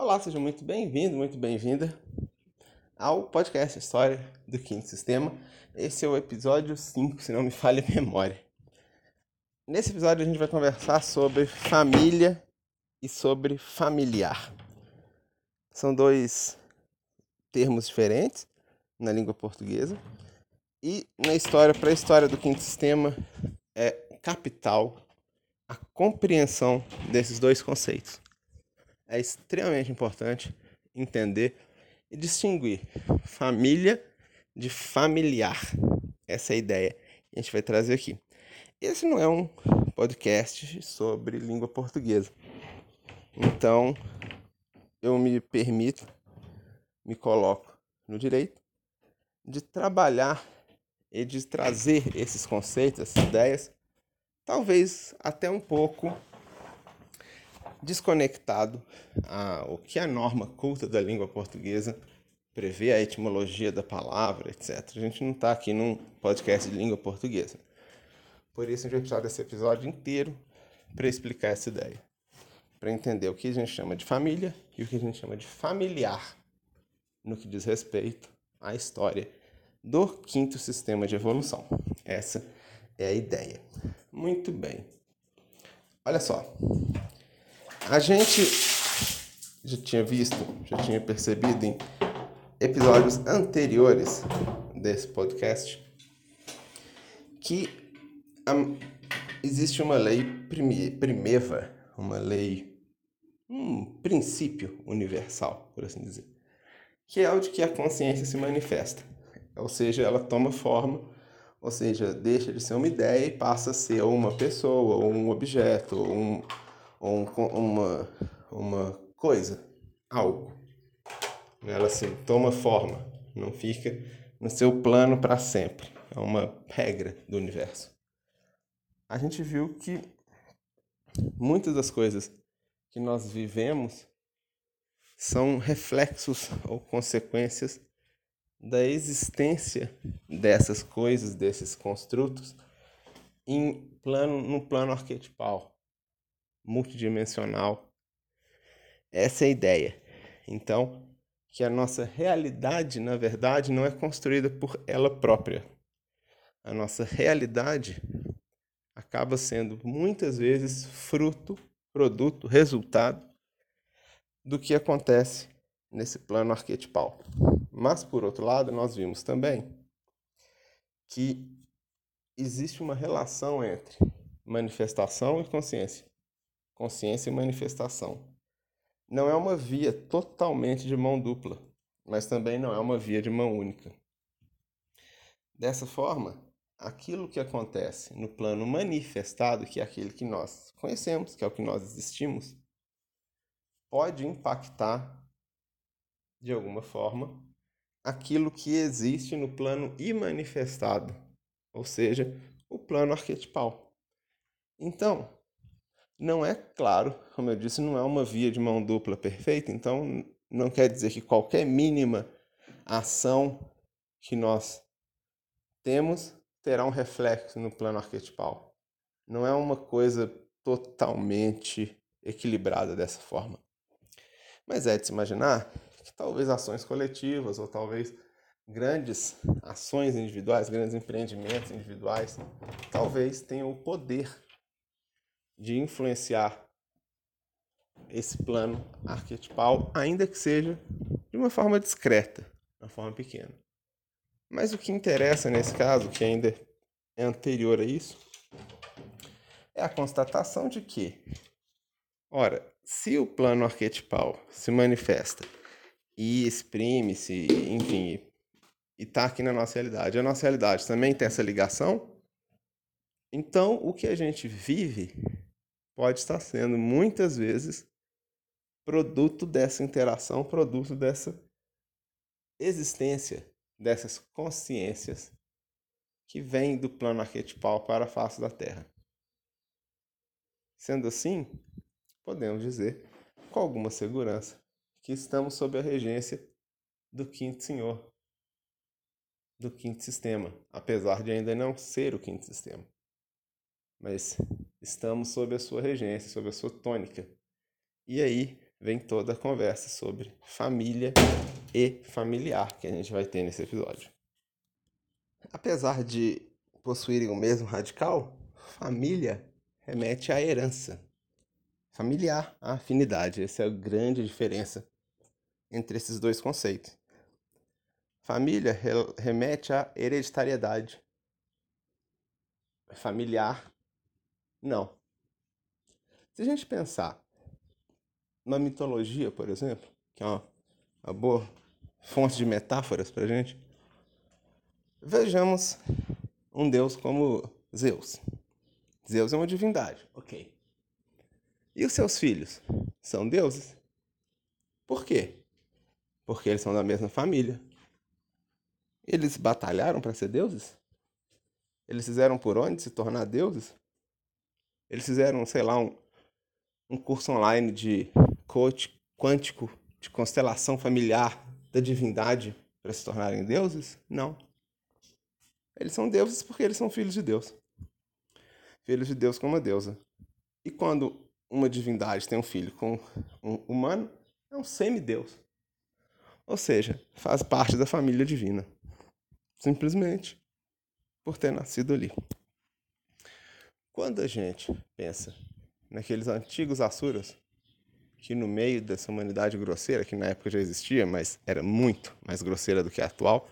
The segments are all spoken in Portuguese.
Olá, seja muito bem-vindo, muito bem-vinda ao podcast História do Quinto Sistema. Esse é o episódio 5, se não me falha a memória. Nesse episódio a gente vai conversar sobre família e sobre familiar. São dois termos diferentes na língua portuguesa. E na história, para a história do quinto sistema, é capital a compreensão desses dois conceitos. É extremamente importante entender e distinguir família de familiar. Essa é a ideia que a gente vai trazer aqui. Esse não é um podcast sobre língua portuguesa. Então, eu me permito, me coloco no direito de trabalhar e de trazer esses conceitos, essas ideias talvez até um pouco desconectado ao que a norma culta da língua portuguesa prevê a etimologia da palavra, etc. A gente não está aqui num podcast de língua portuguesa. Por isso a gente vai precisar desse episódio inteiro para explicar essa ideia. Para entender o que a gente chama de família e o que a gente chama de familiar no que diz respeito à história do quinto sistema de evolução. Essa é a ideia. Muito bem. Olha só. A gente já tinha visto, já tinha percebido em episódios anteriores desse podcast que um, existe uma lei prime, primeva, uma lei, um princípio universal, por assim dizer, que é o de que a consciência se manifesta, ou seja, ela toma forma ou seja, deixa de ser uma ideia e passa a ser uma pessoa, ou um objeto, ou, um, ou um, uma, uma coisa, algo. Ela assim, toma forma, não fica no seu plano para sempre. É uma regra do universo. A gente viu que muitas das coisas que nós vivemos são reflexos ou consequências da existência dessas coisas, desses construtos, em plano, no plano arquetipal, multidimensional. Essa é a ideia. Então, que a nossa realidade, na verdade, não é construída por ela própria. A nossa realidade acaba sendo muitas vezes fruto, produto, resultado do que acontece nesse plano arquetipal. Mas, por outro lado, nós vimos também que existe uma relação entre manifestação e consciência. Consciência e manifestação. Não é uma via totalmente de mão dupla, mas também não é uma via de mão única. Dessa forma, aquilo que acontece no plano manifestado, que é aquele que nós conhecemos, que é o que nós existimos, pode impactar de alguma forma aquilo que existe no plano imanifestado, ou seja, o plano arquetipal. Então, não é claro, como eu disse, não é uma via de mão dupla perfeita, então não quer dizer que qualquer mínima ação que nós temos terá um reflexo no plano arquetipal. Não é uma coisa totalmente equilibrada dessa forma. Mas é de se imaginar que talvez ações coletivas ou talvez grandes ações individuais, grandes empreendimentos individuais, talvez tenham o poder de influenciar esse plano arquetipal, ainda que seja de uma forma discreta, uma forma pequena. Mas o que interessa nesse caso, que ainda é anterior a isso, é a constatação de que, ora, se o plano arquetipal se manifesta e exprime-se, enfim, e está aqui na nossa realidade. A nossa realidade também tem essa ligação. Então, o que a gente vive pode estar sendo muitas vezes produto dessa interação, produto dessa existência, dessas consciências que vêm do plano arquetipal para a face da Terra. Sendo assim, podemos dizer com alguma segurança que estamos sob a regência do quinto senhor, do quinto sistema, apesar de ainda não ser o quinto sistema. Mas estamos sob a sua regência, sob a sua tônica. E aí vem toda a conversa sobre família e familiar que a gente vai ter nesse episódio. Apesar de possuírem o mesmo radical, família remete à herança. Familiar, à afinidade. Essa é a grande diferença entre esses dois conceitos. Família remete à hereditariedade. Familiar, não. Se a gente pensar na mitologia, por exemplo, que é uma, uma boa fonte de metáforas para a gente, vejamos um deus como Zeus. Zeus é uma divindade, ok. E os seus filhos? São deuses? Por quê? Porque eles são da mesma família. Eles batalharam para ser deuses? Eles fizeram por onde se tornar deuses? Eles fizeram, sei lá, um, um curso online de coach quântico, de constelação familiar da divindade para se tornarem deuses? Não. Eles são deuses porque eles são filhos de Deus. Filhos de Deus com uma deusa. E quando uma divindade tem um filho com um humano, é um semideus. Ou seja, faz parte da família divina simplesmente por ter nascido ali. Quando a gente pensa naqueles antigos Asuras, que no meio dessa humanidade grosseira, que na época já existia, mas era muito mais grosseira do que a atual,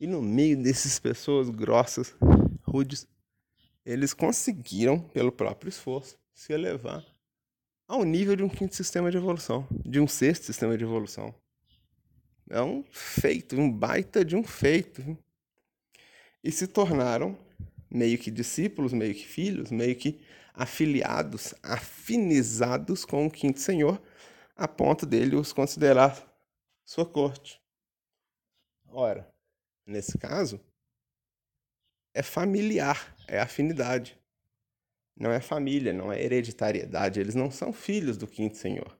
e no meio dessas pessoas grossas, rudes, eles conseguiram, pelo próprio esforço, se elevar ao nível de um quinto sistema de evolução, de um sexto sistema de evolução, é um feito, um baita de um feito. E se tornaram meio que discípulos, meio que filhos, meio que afiliados, afinizados com o quinto senhor, a ponto dele os considerar sua corte. Ora, nesse caso, é familiar, é afinidade. Não é família, não é hereditariedade. Eles não são filhos do quinto senhor.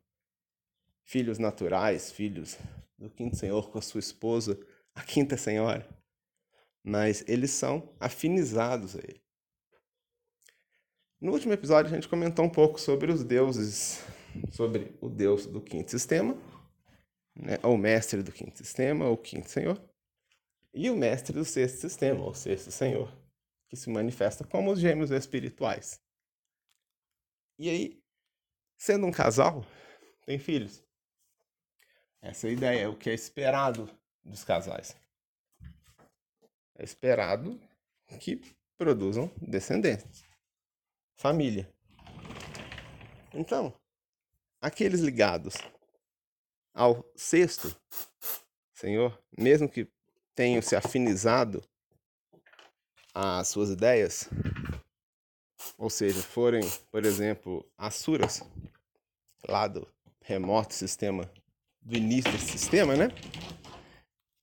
Filhos naturais, filhos do quinto senhor com a sua esposa, a quinta senhora. Mas eles são afinizados a ele. No último episódio, a gente comentou um pouco sobre os deuses, sobre o deus do quinto sistema, né, ou mestre do quinto sistema, ou quinto senhor, e o mestre do sexto sistema, ou sexto senhor, que se manifesta como os gêmeos espirituais. E aí, sendo um casal, tem filhos. Essa é a ideia, é o que é esperado dos casais. É esperado que produzam descendentes, família. Então, aqueles ligados ao sexto Senhor, mesmo que tenham se afinizado às suas ideias, ou seja, forem, por exemplo, asuras, lá do remoto sistema do início desse sistema, né?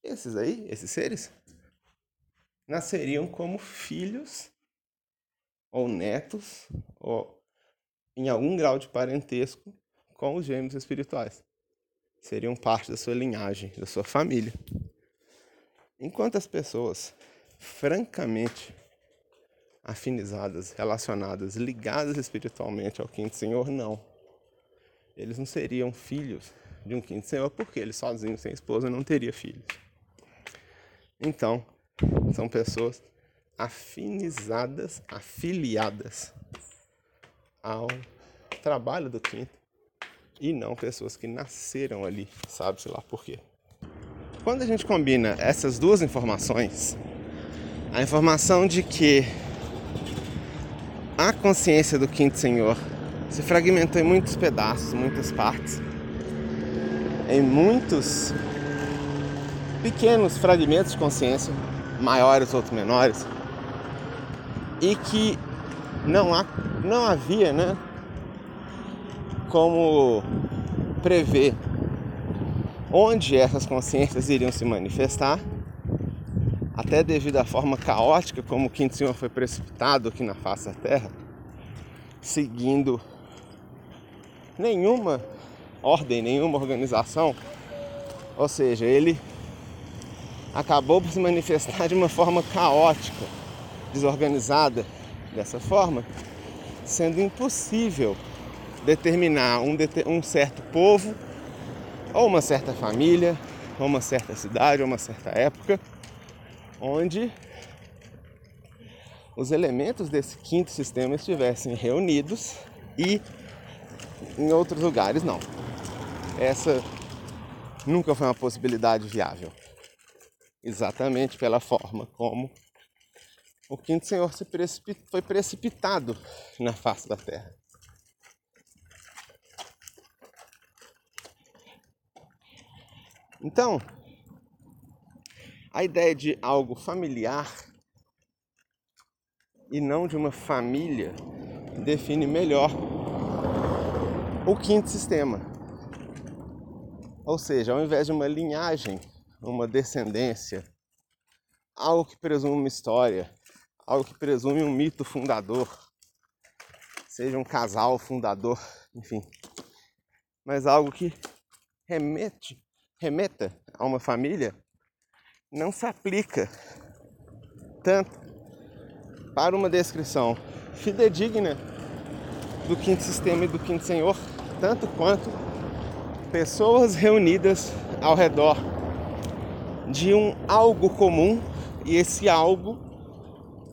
Esses aí, esses seres, nasceriam como filhos ou netos ou em algum grau de parentesco com os gêmeos espirituais. Seriam parte da sua linhagem, da sua família. Enquanto as pessoas francamente afinizadas, relacionadas, ligadas espiritualmente ao quinto senhor, não. Eles não seriam filhos de um quinto senhor, porque ele sozinho, sem esposa, não teria filhos. Então, são pessoas afinizadas, afiliadas ao trabalho do quinto e não pessoas que nasceram ali, sabe-se lá por quê. Quando a gente combina essas duas informações, a informação de que a consciência do quinto senhor se fragmentou em muitos pedaços, muitas partes, em muitos pequenos fragmentos de consciência, maiores ou menores, e que não, há, não havia né, como prever onde essas consciências iriam se manifestar, até devido à forma caótica como o Quinto Senhor foi precipitado aqui na face da Terra, seguindo nenhuma ordem, nenhuma organização. Ou seja, ele acabou por se manifestar de uma forma caótica, desorganizada, dessa forma, sendo impossível determinar um, um certo povo, ou uma certa família, ou uma certa cidade, ou uma certa época, onde os elementos desse quinto sistema estivessem reunidos e em outros lugares não. Essa nunca foi uma possibilidade viável. Exatamente pela forma como o quinto Senhor se foi precipitado na face da terra. Então, a ideia de algo familiar e não de uma família define melhor o quinto sistema. Ou seja, ao invés de uma linhagem, uma descendência, algo que presume uma história, algo que presume um mito fundador, seja um casal fundador, enfim, mas algo que remete, remeta a uma família, não se aplica tanto para uma descrição fidedigna do quinto sistema e do quinto senhor, tanto quanto pessoas reunidas ao redor de um algo comum e esse algo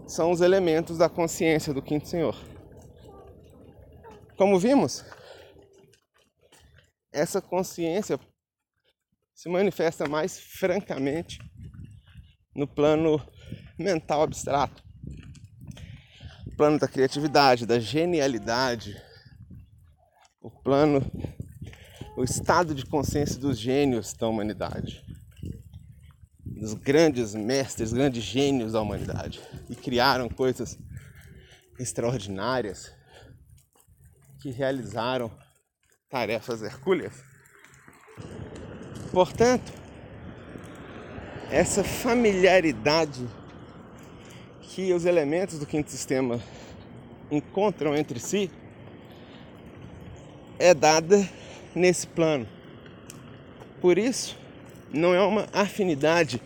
são os elementos da consciência do quinto senhor. Como vimos, essa consciência se manifesta mais francamente no plano mental abstrato, o plano da criatividade, da genialidade, o plano, o estado de consciência dos gênios da humanidade dos grandes mestres, grandes gênios da humanidade e criaram coisas extraordinárias que realizaram tarefas hercúleas. Portanto, essa familiaridade que os elementos do quinto sistema encontram entre si é dada nesse plano. Por isso, não é uma afinidade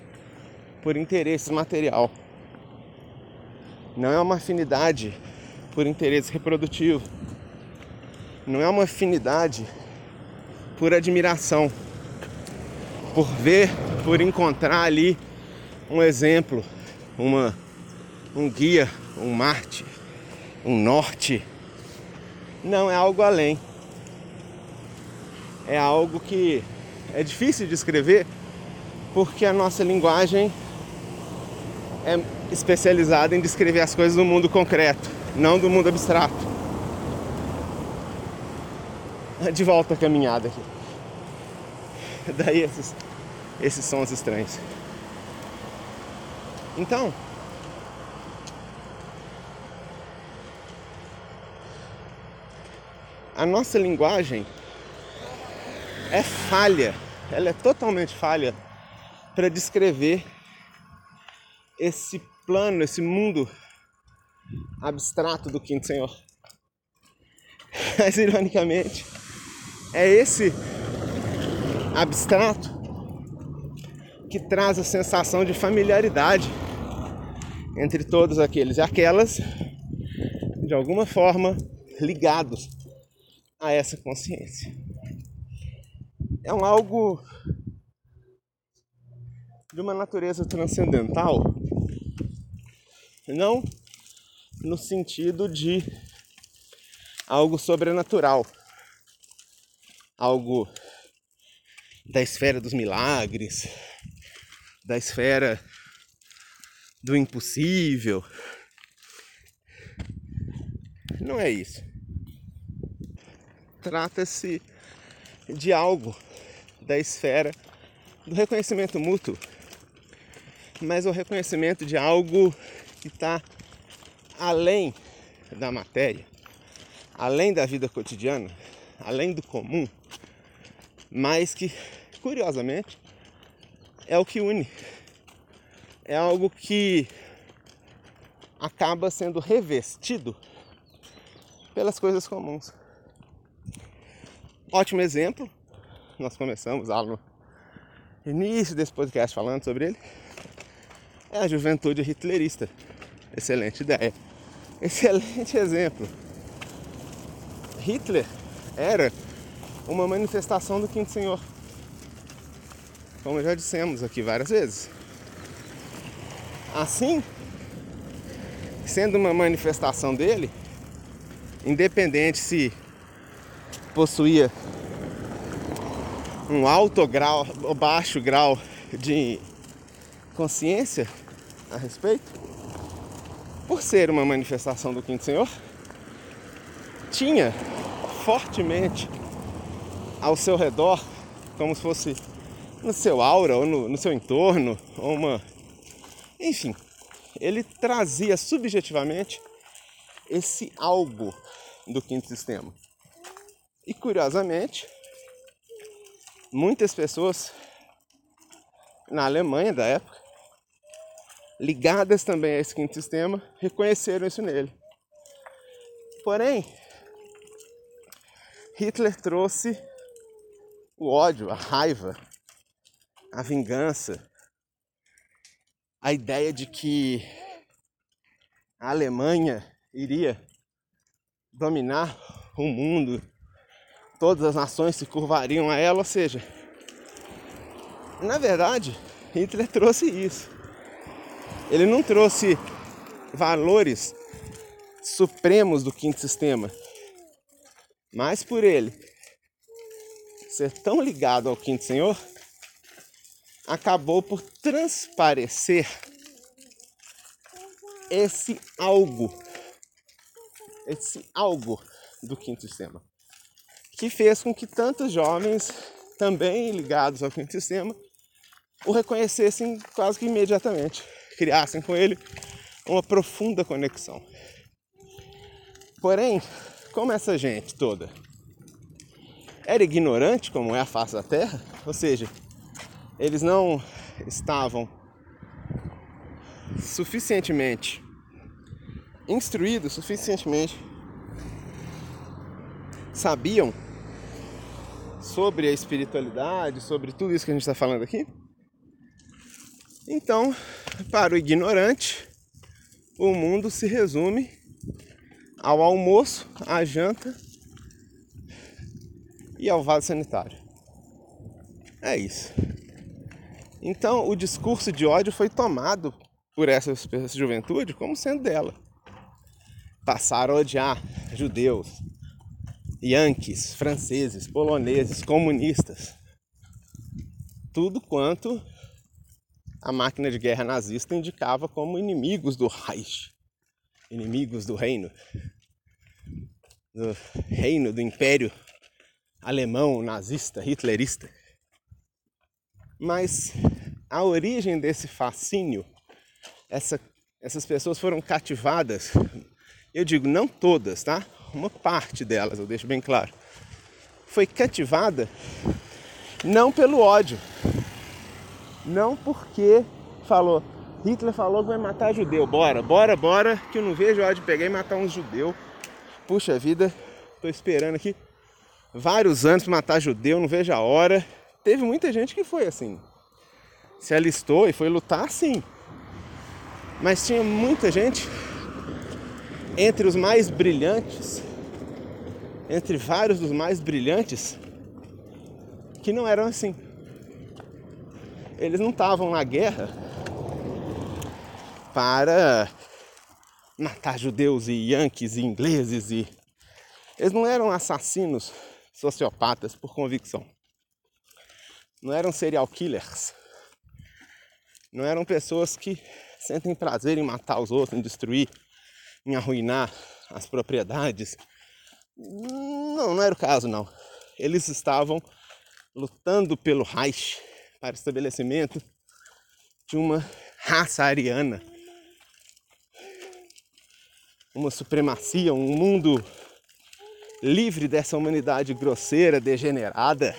por interesse material. Não é uma afinidade por interesse reprodutivo. Não é uma afinidade por admiração, por ver, por encontrar ali um exemplo, uma, um guia, um Marte, um norte. Não, é algo além. É algo que é difícil de escrever porque a nossa linguagem é especializada em descrever as coisas do mundo concreto, não do mundo abstrato. De volta à caminhada aqui. Daí esses, esses sons estranhos. Então, a nossa linguagem é falha, ela é totalmente falha para descrever esse plano, esse mundo abstrato do quinto senhor. Mas ironicamente, é esse abstrato que traz a sensação de familiaridade entre todos aqueles e aquelas, de alguma forma, ligados a essa consciência. É um algo de uma natureza transcendental não no sentido de algo sobrenatural, algo da esfera dos milagres, da esfera do impossível. Não é isso. Trata-se de algo da esfera do reconhecimento mútuo, mas o reconhecimento de algo que está além da matéria, além da vida cotidiana, além do comum, mas que, curiosamente, é o que une. É algo que acaba sendo revestido pelas coisas comuns. Ótimo exemplo, nós começamos lá no início desse podcast falando sobre ele, é a juventude hitlerista. Excelente ideia. Excelente exemplo. Hitler era uma manifestação do Quinto Senhor. Como já dissemos aqui várias vezes. Assim, sendo uma manifestação dele, independente se possuía um alto grau ou baixo grau de consciência a respeito, por ser uma manifestação do Quinto Senhor, tinha fortemente ao seu redor, como se fosse no seu aura ou no, no seu entorno, ou uma. Enfim, ele trazia subjetivamente esse algo do quinto sistema. E curiosamente, muitas pessoas na Alemanha da época, ligadas também a esse quinto sistema, reconheceram isso nele. Porém, Hitler trouxe o ódio, a raiva, a vingança, a ideia de que a Alemanha iria dominar o mundo, todas as nações se curvariam a ela, ou seja, na verdade, Hitler trouxe isso. Ele não trouxe valores supremos do quinto sistema, mas por ele ser tão ligado ao quinto senhor, acabou por transparecer esse algo, esse algo do quinto sistema, que fez com que tantos jovens também ligados ao quinto sistema o reconhecessem quase que imediatamente, criassem com ele uma profunda conexão. Porém, como essa gente toda era ignorante, como é a face da Terra, ou seja, eles não estavam suficientemente instruídos, suficientemente sabiam sobre a espiritualidade, sobre tudo isso que a gente está falando aqui. Então, para o ignorante, o mundo se resume ao almoço, à janta e ao vaso sanitário. É isso. Então, o discurso de ódio foi tomado por essa, juventude como sendo dela. Passaram a odiar judeus, yankees, franceses, poloneses, comunistas. Tudo quanto a máquina de guerra nazista indicava como inimigos do Reich, inimigos do reino, do reino, do império alemão, nazista, hitlerista. Mas a origem desse fascínio, essa, essas pessoas foram cativadas, eu digo não todas, tá? Uma parte delas, eu deixo bem claro. Foi cativada não pelo ódio, não porque falou, Hitler falou que vai matar judeu, bora, bora, bora, que eu não vejo a hora de pegar e matar uns judeu. Puxa vida, tô esperando aqui vários anos para matar judeu, não vejo a hora. Teve muita gente que foi assim. Se alistou e foi lutar sim. Mas tinha muita gente entre os mais brilhantes, entre vários dos mais brilhantes, que não eram assim. Eles não estavam na guerra para matar judeus e yankees e ingleses e eles não eram assassinos sociopatas por convicção. Não eram serial killers. Não eram pessoas que sentem prazer em matar os outros, em destruir, em arruinar as propriedades. Não, não era o caso, não. Eles estavam lutando pelo Reich para o estabelecimento de uma raça ariana, uma supremacia, um mundo livre dessa humanidade grosseira, degenerada.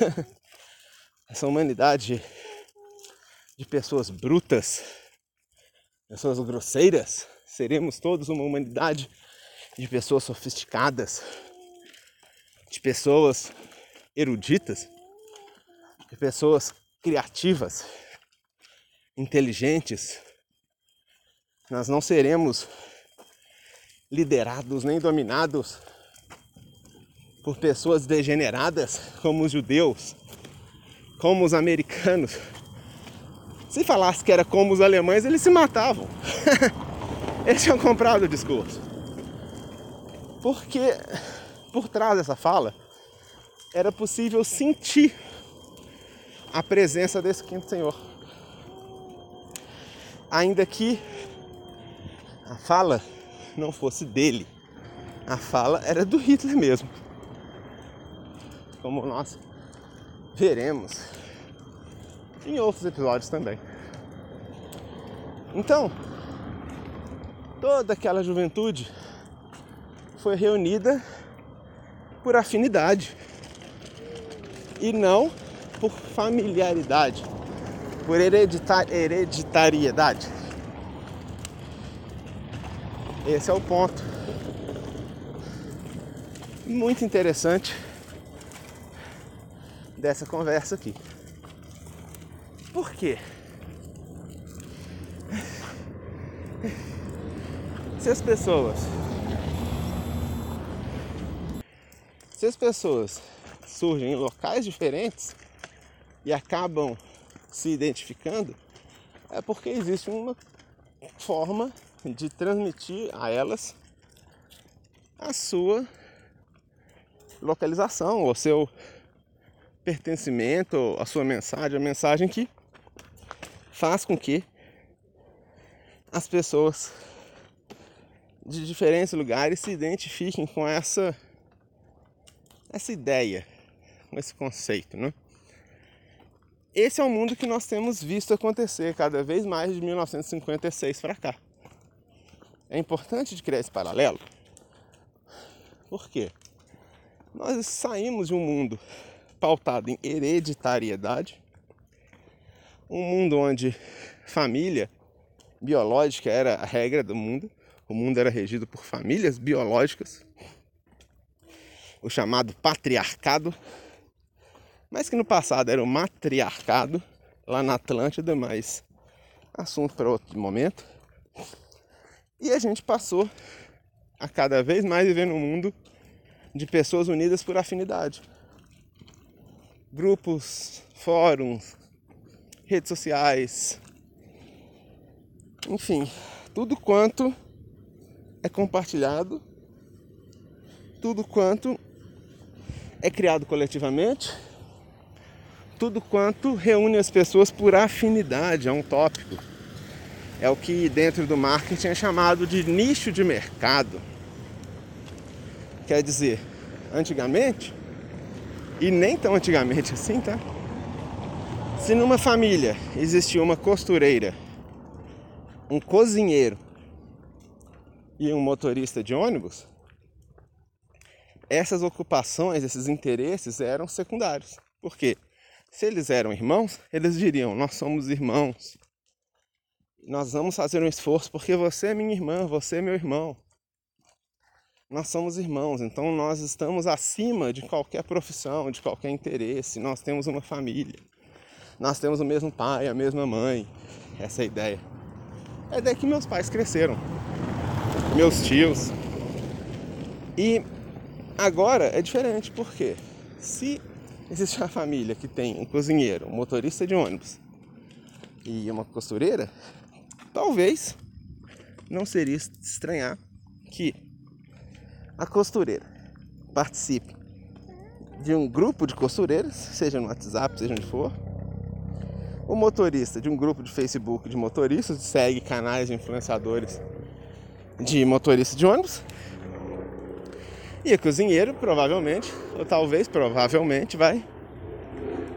Essa humanidade de pessoas brutas, pessoas grosseiras. Seremos todos uma humanidade de pessoas sofisticadas, de pessoas eruditas, de pessoas criativas, inteligentes. Nós não seremos liderados nem dominados por pessoas degeneradas como os judeus, como os americanos. Se falasse que era como os alemães, eles se matavam. eles tinham comprado o discurso. Porque por trás dessa fala era possível sentir a presença desse quinto senhor. Ainda que a fala não fosse dele, a fala era do Hitler mesmo como nós veremos em outros episódios também. Então, toda aquela juventude foi reunida por afinidade e não por familiaridade, por hereditar hereditariedade. Esse é o ponto. Muito interessante dessa conversa aqui. Por quê? Se as pessoas se as pessoas surgem em locais diferentes e acabam se identificando, é porque existe uma forma de transmitir a elas a sua localização, o seu pertencimento, a sua mensagem, a mensagem que faz com que as pessoas de diferentes lugares se identifiquem com essa essa ideia, com esse conceito, né? Esse é o mundo que nós temos visto acontecer cada vez mais de 1956 para cá. É importante de criar esse paralelo. Por quê? Nós saímos de um mundo pautado em hereditariedade, um mundo onde família biológica era a regra do mundo, o mundo era regido por famílias biológicas, o chamado patriarcado, mas que no passado era o matriarcado, lá na Atlântida, mas assunto para outro momento. E a gente passou a cada vez mais viver num mundo de pessoas unidas por afinidade grupos, fóruns, redes sociais, enfim, tudo quanto é compartilhado, tudo quanto é criado coletivamente, tudo quanto reúne as pessoas por afinidade, é um tópico. É o que dentro do marketing é chamado de nicho de mercado. Quer dizer, antigamente e nem tão antigamente assim, tá? Se numa família existia uma costureira, um cozinheiro e um motorista de ônibus, essas ocupações, esses interesses eram secundários. Por quê? Se eles eram irmãos, eles diriam: Nós somos irmãos. Nós vamos fazer um esforço porque você é minha irmã, você é meu irmão nós somos irmãos, então nós estamos acima de qualquer profissão, de qualquer interesse. Nós temos uma família, nós temos o mesmo pai, a mesma mãe. Essa é a ideia. É daí que meus pais cresceram, meus tios. E agora é diferente, porque se existe uma família que tem um cozinheiro, um motorista de ônibus e uma costureira, talvez não seria estranhar que a costureira participe de um grupo de costureiras, seja no WhatsApp, seja onde for. O motorista de um grupo de Facebook de motoristas, segue canais de influenciadores de motorista de ônibus. E a cozinheiro provavelmente, ou talvez provavelmente, vai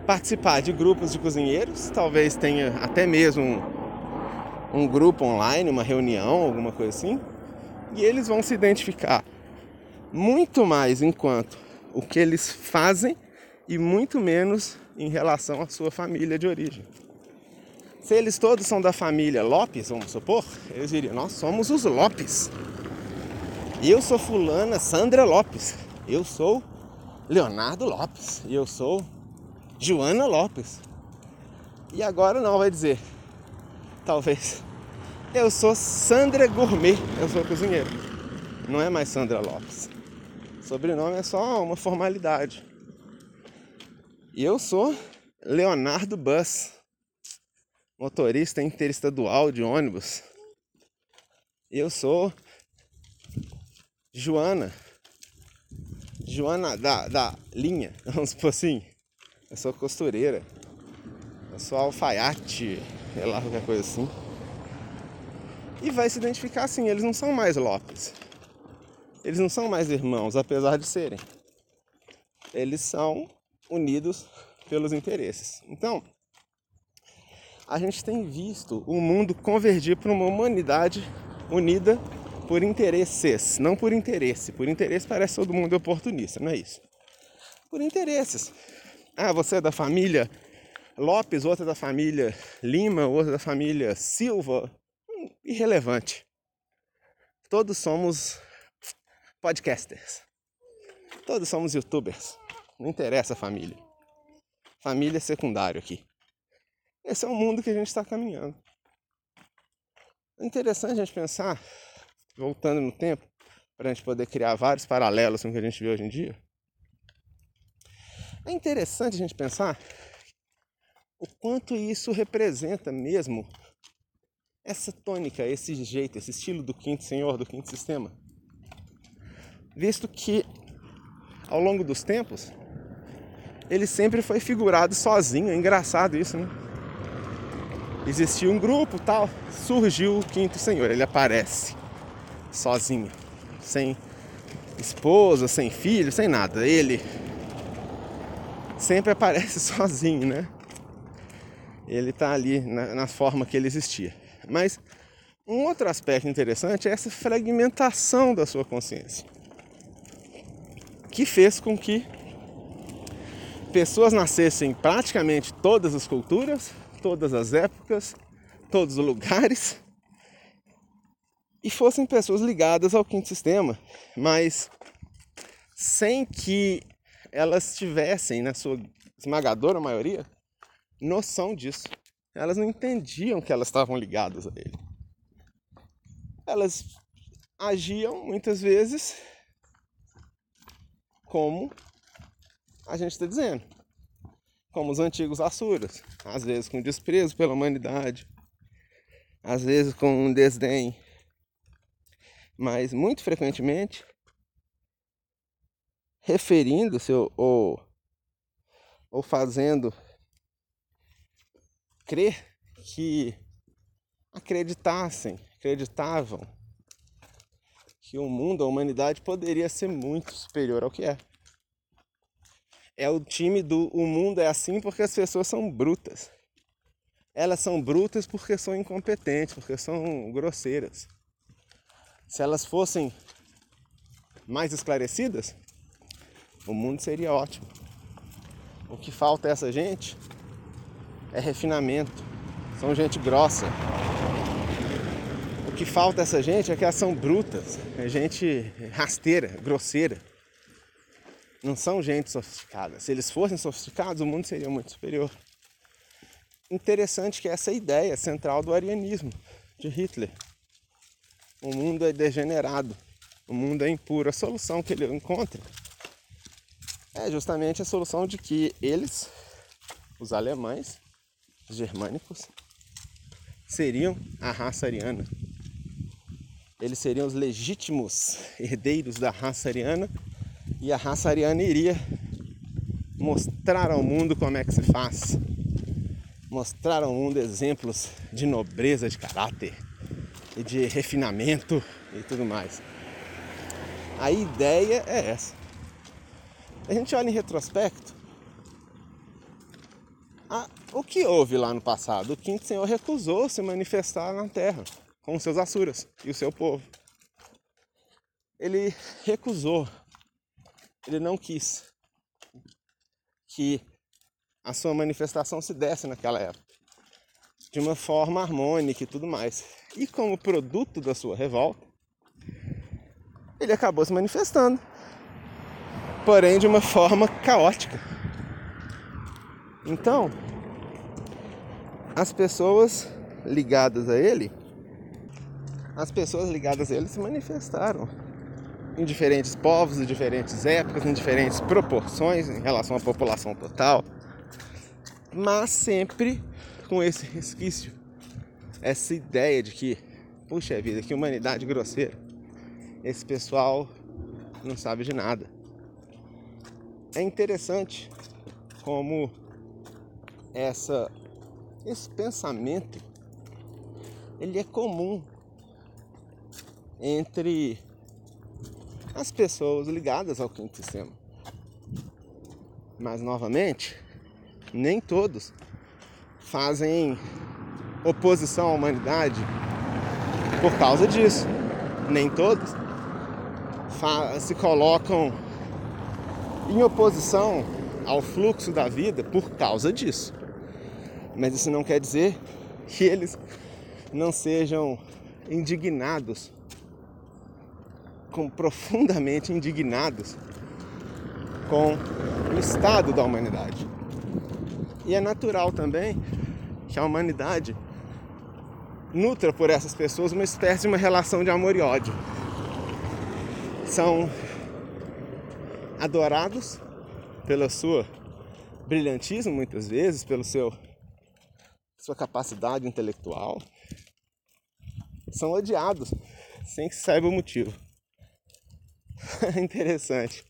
participar de grupos de cozinheiros, talvez tenha até mesmo um, um grupo online, uma reunião, alguma coisa assim. E eles vão se identificar muito mais enquanto o que eles fazem e muito menos em relação à sua família de origem. Se eles todos são da família Lopes, vamos supor, eles diriam: Nós somos os Lopes. Eu sou Fulana Sandra Lopes. Eu sou Leonardo Lopes. Eu sou Joana Lopes. E agora não, vai dizer: Talvez. Eu sou Sandra Gourmet. Eu sou cozinheiro. Não é mais Sandra Lopes. Sobrenome é só uma formalidade. E eu sou Leonardo Bus, motorista interestadual de ônibus. Eu sou Joana, Joana da, da linha, vamos supor assim. Eu sou costureira. Eu sou alfaiate, sei lá, qualquer coisa assim. E vai se identificar assim, eles não são mais Lopes. Eles não são mais irmãos, apesar de serem. Eles são unidos pelos interesses. Então, a gente tem visto o mundo convergir para uma humanidade unida por interesses, não por interesse. Por interesse parece todo mundo oportunista, não é isso? Por interesses. Ah, você é da família Lopes, outra da família Lima, outra da família Silva. Hum, irrelevante. Todos somos podcasters. Todos somos youtubers. Não interessa a família. Família é secundário aqui. Esse é o mundo que a gente está caminhando. É interessante a gente pensar, voltando no tempo, para a gente poder criar vários paralelos com o que a gente vê hoje em dia. É interessante a gente pensar o quanto isso representa mesmo essa tônica, esse jeito, esse estilo do quinto senhor, do quinto sistema. Visto que ao longo dos tempos ele sempre foi figurado sozinho, é engraçado isso, né? existia um grupo tal, surgiu o quinto senhor, ele aparece sozinho, sem esposa, sem filho, sem nada. Ele sempre aparece sozinho, né? Ele tá ali na, na forma que ele existia. Mas um outro aspecto interessante é essa fragmentação da sua consciência, que fez com que pessoas nascessem praticamente todas as culturas, todas as épocas, todos os lugares e fossem pessoas ligadas ao quinto sistema, mas sem que elas tivessem, na sua esmagadora maioria, noção disso. Elas não entendiam que elas estavam ligadas a ele. Elas agiam muitas vezes como a gente está dizendo, como os antigos Assuras, às vezes com desprezo pela humanidade, às vezes com um desdém, mas muito frequentemente referindo-se ou, ou, fazendo crer que acreditassem, acreditavam que o mundo, a humanidade poderia ser muito superior ao que é é o time do o mundo é assim porque as pessoas são brutas. Elas são brutas porque são incompetentes, porque são grosseiras. Se elas fossem mais esclarecidas, o mundo seria ótimo. O que falta a essa gente é refinamento. São gente grossa. O que falta a essa gente é que elas são brutas, é gente rasteira, grosseira não são gente sofisticada. Se eles fossem sofisticados, o mundo seria muito superior. Interessante que essa é a ideia central do arianismo de Hitler. O mundo é degenerado, o mundo é impuro. A solução que ele encontra é justamente a solução de que eles, os alemães, os germânicos, seriam a raça ariana. Eles seriam os legítimos herdeiros da raça ariana e a raça ariana iria mostrar ao mundo como é que se faz, mostrar ao mundo exemplos de nobreza de caráter e de refinamento e tudo mais. A ideia é essa. A gente olha em retrospecto, a, o que houve lá no passado? O quinto senhor recusou se manifestar na terra com seus assuras e o seu povo. Ele recusou ele não quis que a sua manifestação se desse naquela época, de uma forma harmônica e tudo mais. E como produto da sua revolta, ele acabou se manifestando, porém de uma forma caótica. Então, as pessoas ligadas a ele, as pessoas ligadas a ele se manifestaram em diferentes povos, em diferentes épocas, em diferentes proporções em relação à população total, mas sempre com esse resquício, essa ideia de que, puxa vida, que humanidade grosseira, esse pessoal não sabe de nada. É interessante como essa, esse pensamento ele é comum entre as pessoas ligadas ao quinto sistema. Mas novamente, nem todos fazem oposição à humanidade por causa disso. Nem todos se colocam em oposição ao fluxo da vida por causa disso. Mas isso não quer dizer que eles não sejam indignados, com profundamente indignados com o estado da humanidade. E é natural também que a humanidade nutra por essas pessoas uma espécie de uma relação de amor e ódio. São adorados pela sua brilhantismo muitas vezes, pelo seu sua capacidade intelectual, são odiados sem que saiba o motivo. Interessante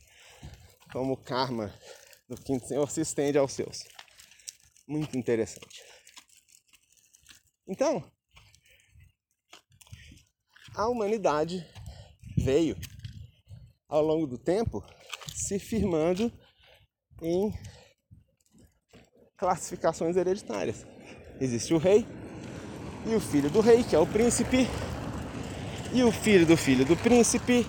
como o karma do quinto senhor se estende aos seus. Muito interessante. Então, a humanidade veio ao longo do tempo se firmando em classificações hereditárias. Existe o rei e o filho do rei, que é o príncipe, e o filho do filho do príncipe,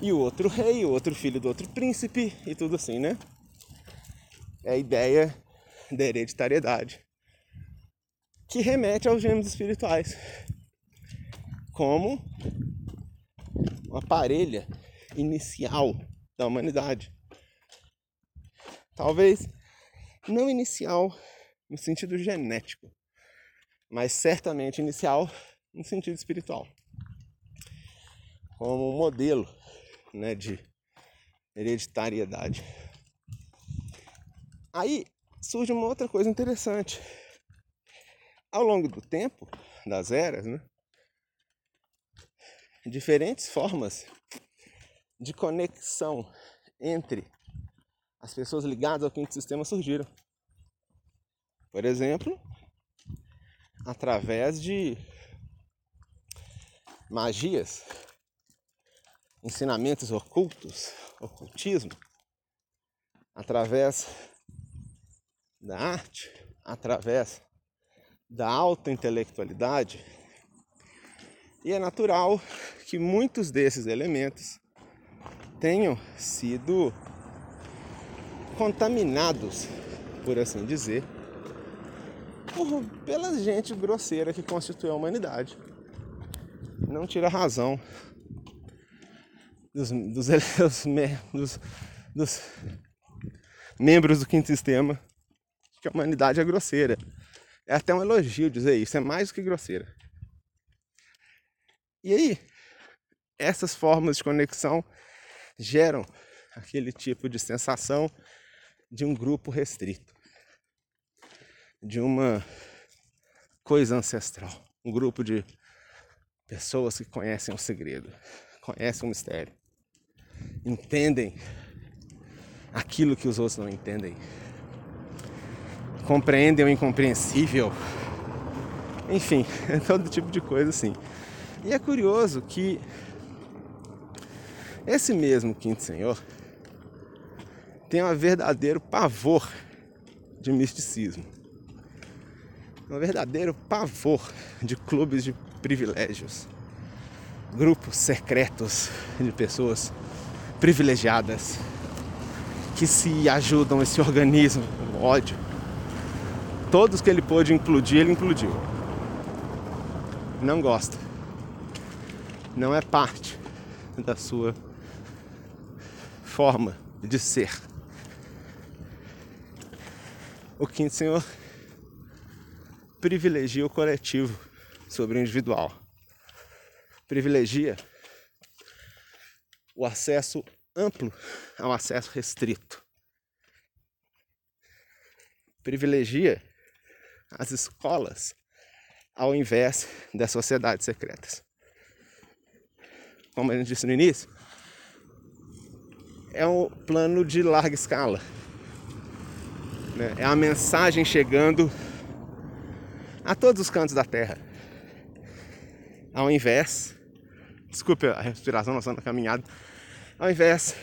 e o outro rei, o outro filho do outro príncipe, e tudo assim, né? É a ideia da hereditariedade, que remete aos gêmeos espirituais, como uma parelha inicial da humanidade. Talvez não inicial no sentido genético, mas certamente inicial no sentido espiritual. Como um modelo né, de hereditariedade. Aí surge uma outra coisa interessante. Ao longo do tempo, das eras, né, diferentes formas de conexão entre as pessoas ligadas ao quinto sistema surgiram. Por exemplo, através de magias, ensinamentos ocultos, ocultismo, através da arte, através da alta intelectualidade. E é natural que muitos desses elementos tenham sido contaminados, por assim dizer, por, pela gente grosseira que constitui a humanidade. Não tira razão dos, dos, dos, dos membros do quinto sistema que a humanidade é grosseira. É até um elogio dizer isso, é mais do que grosseira. E aí, essas formas de conexão geram aquele tipo de sensação de um grupo restrito, de uma coisa ancestral, um grupo de pessoas que conhecem o segredo, conhecem o mistério, entendem aquilo que os outros não entendem, compreendem o incompreensível, enfim, é todo tipo de coisa assim. E é curioso que esse mesmo quinto senhor tem um verdadeiro pavor de misticismo. Um verdadeiro pavor de clubes de privilégios. Grupos secretos de pessoas privilegiadas que se ajudam, esse organismo, o ódio. Todos que ele pôde implodir, ele implodiu. Não gosta. Não é parte da sua forma de ser. O quinto senhor privilegia o coletivo sobre o individual. Privilegia o acesso amplo ao acesso restrito. Privilegia as escolas ao invés das sociedades secretas. Como a gente disse no início, é um plano de larga escala. Né? É a mensagem chegando a todos os cantos da Terra. Ao invés, desculpe a respiração, nós estamos caminhada, ao invés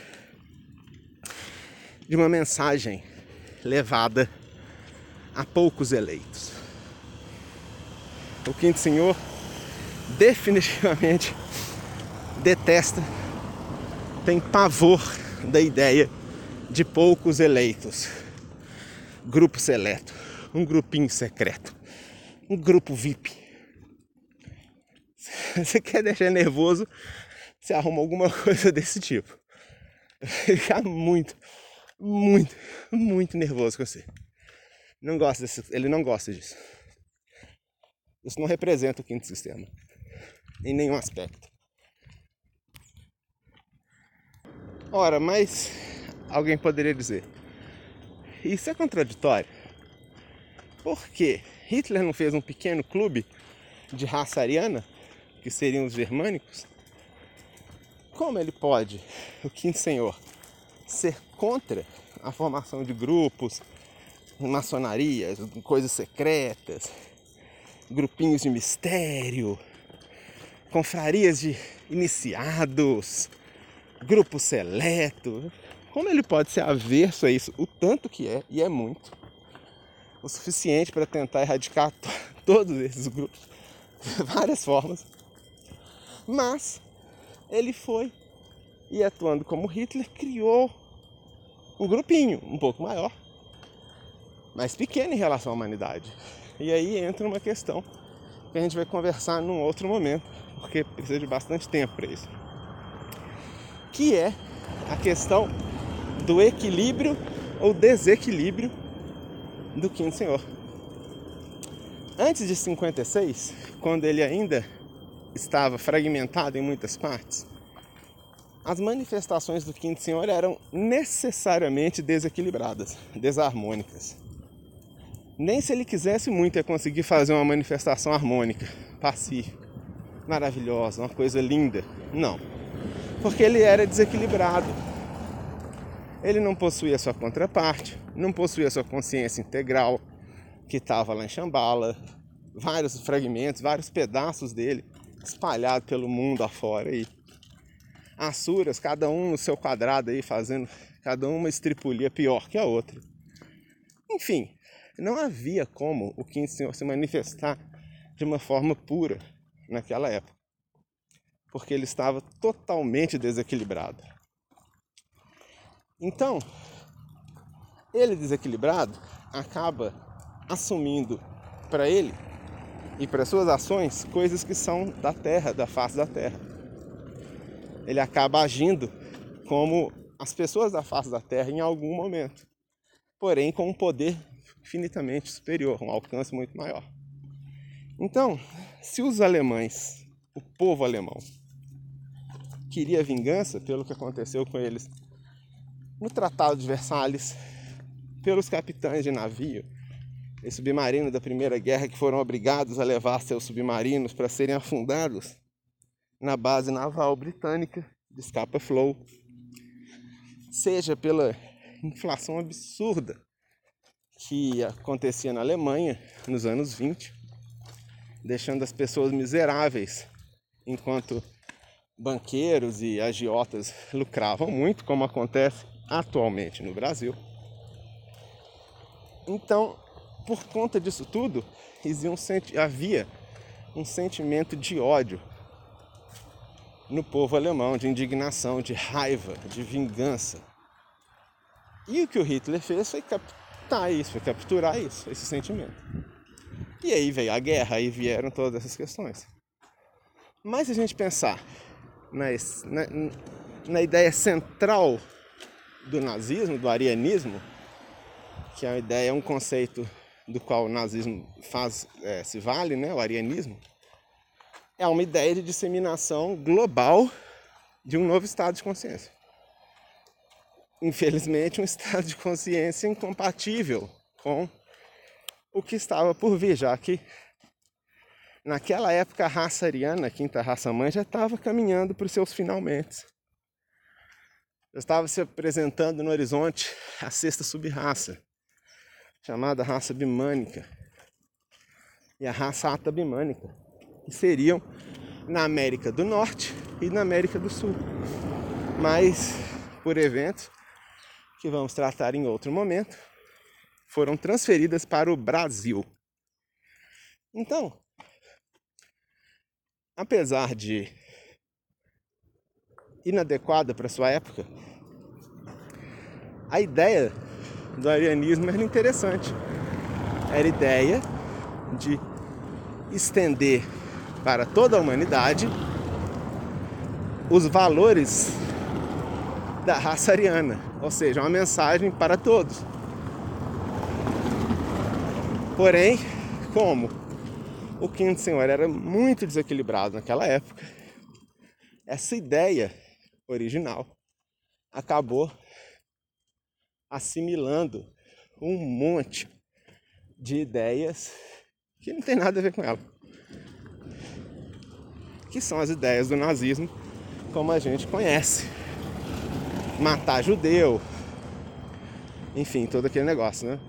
de uma mensagem levada a poucos eleitos. O quinto senhor definitivamente detesta, tem pavor da ideia de poucos eleitos. Grupo seleto, um grupinho secreto, um grupo VIP. Você quer deixar nervoso, você arruma alguma coisa desse tipo. Ficar muito, muito, muito nervoso com você. Não gosta desse, ele não gosta disso. Isso não representa o quinto sistema. Em nenhum aspecto. Ora, mas alguém poderia dizer: isso é contraditório. Por quê? Hitler não fez um pequeno clube de raça ariana, que seriam os germânicos? Como ele pode, o quinto senhor, ser contra a formação de grupos, maçonarias, coisas secretas, grupinhos de mistério, confrarias de iniciados, grupo seleto. Como ele pode ser averso a isso? O tanto que é, e é muito. O suficiente para tentar erradicar todos esses grupos de várias formas. Mas ele foi e atuando como Hitler criou um grupinho um pouco maior, mas pequeno em relação à humanidade. E aí entra uma questão que a gente vai conversar num outro momento, porque precisa de bastante tempo para isso que é a questão do equilíbrio ou desequilíbrio do quinto senhor. Antes de 56, quando ele ainda estava fragmentado em muitas partes, as manifestações do quinto senhor eram necessariamente desequilibradas, desarmônicas. Nem se ele quisesse muito ia conseguir fazer uma manifestação harmônica, pacífica, maravilhosa, uma coisa linda. Não porque ele era desequilibrado. Ele não possuía sua contraparte, não possuía sua consciência integral, que estava lá em Shambhala, vários fragmentos, vários pedaços dele espalhados pelo mundo afora aí. Asuras, cada um no seu quadrado aí, fazendo cada uma estripulia pior que a outra. Enfim, não havia como o quinto senhor se manifestar de uma forma pura naquela época porque ele estava totalmente desequilibrado. Então, ele desequilibrado acaba assumindo para ele e para suas ações coisas que são da terra, da face da terra. Ele acaba agindo como as pessoas da face da terra em algum momento, porém com um poder infinitamente superior, um alcance muito maior. Então, se os alemães, o povo alemão, queria vingança pelo que aconteceu com eles no Tratado de Versalhes, pelos capitães de navio e submarino da Primeira Guerra que foram obrigados a levar seus submarinos para serem afundados na base naval britânica de Scapa Flow, seja pela inflação absurda que acontecia na Alemanha nos anos 20, deixando as pessoas miseráveis enquanto banqueiros e agiotas lucravam muito, como acontece atualmente no Brasil. Então, por conta disso tudo, havia um sentimento de ódio no povo alemão, de indignação, de raiva, de vingança. E o que o Hitler fez foi captar isso, foi capturar isso, esse sentimento. E aí veio a guerra, aí vieram todas essas questões. Mas se a gente pensar na, na, na ideia central do nazismo, do arianismo, que é uma ideia, um conceito do qual o nazismo faz, é, se vale, né, o arianismo, é uma ideia de disseminação global de um novo estado de consciência. Infelizmente, um estado de consciência incompatível com o que estava por vir, já que naquela época a raça ariana, a quinta raça mãe, já estava caminhando para os seus finalmente. Já estava se apresentando no horizonte a sexta subraça, chamada raça bimânica, e a raça atabimânica, que seriam na América do Norte e na América do Sul. Mas, por eventos que vamos tratar em outro momento, foram transferidas para o Brasil. Então, apesar de inadequada para sua época, a ideia do arianismo era interessante. Era a ideia de estender para toda a humanidade os valores da raça ariana, ou seja, uma mensagem para todos. Porém, como o quinto senhor era muito desequilibrado naquela época, essa ideia original acabou assimilando um monte de ideias que não tem nada a ver com ela. Que são as ideias do nazismo, como a gente conhece. Matar judeu, enfim, todo aquele negócio, né?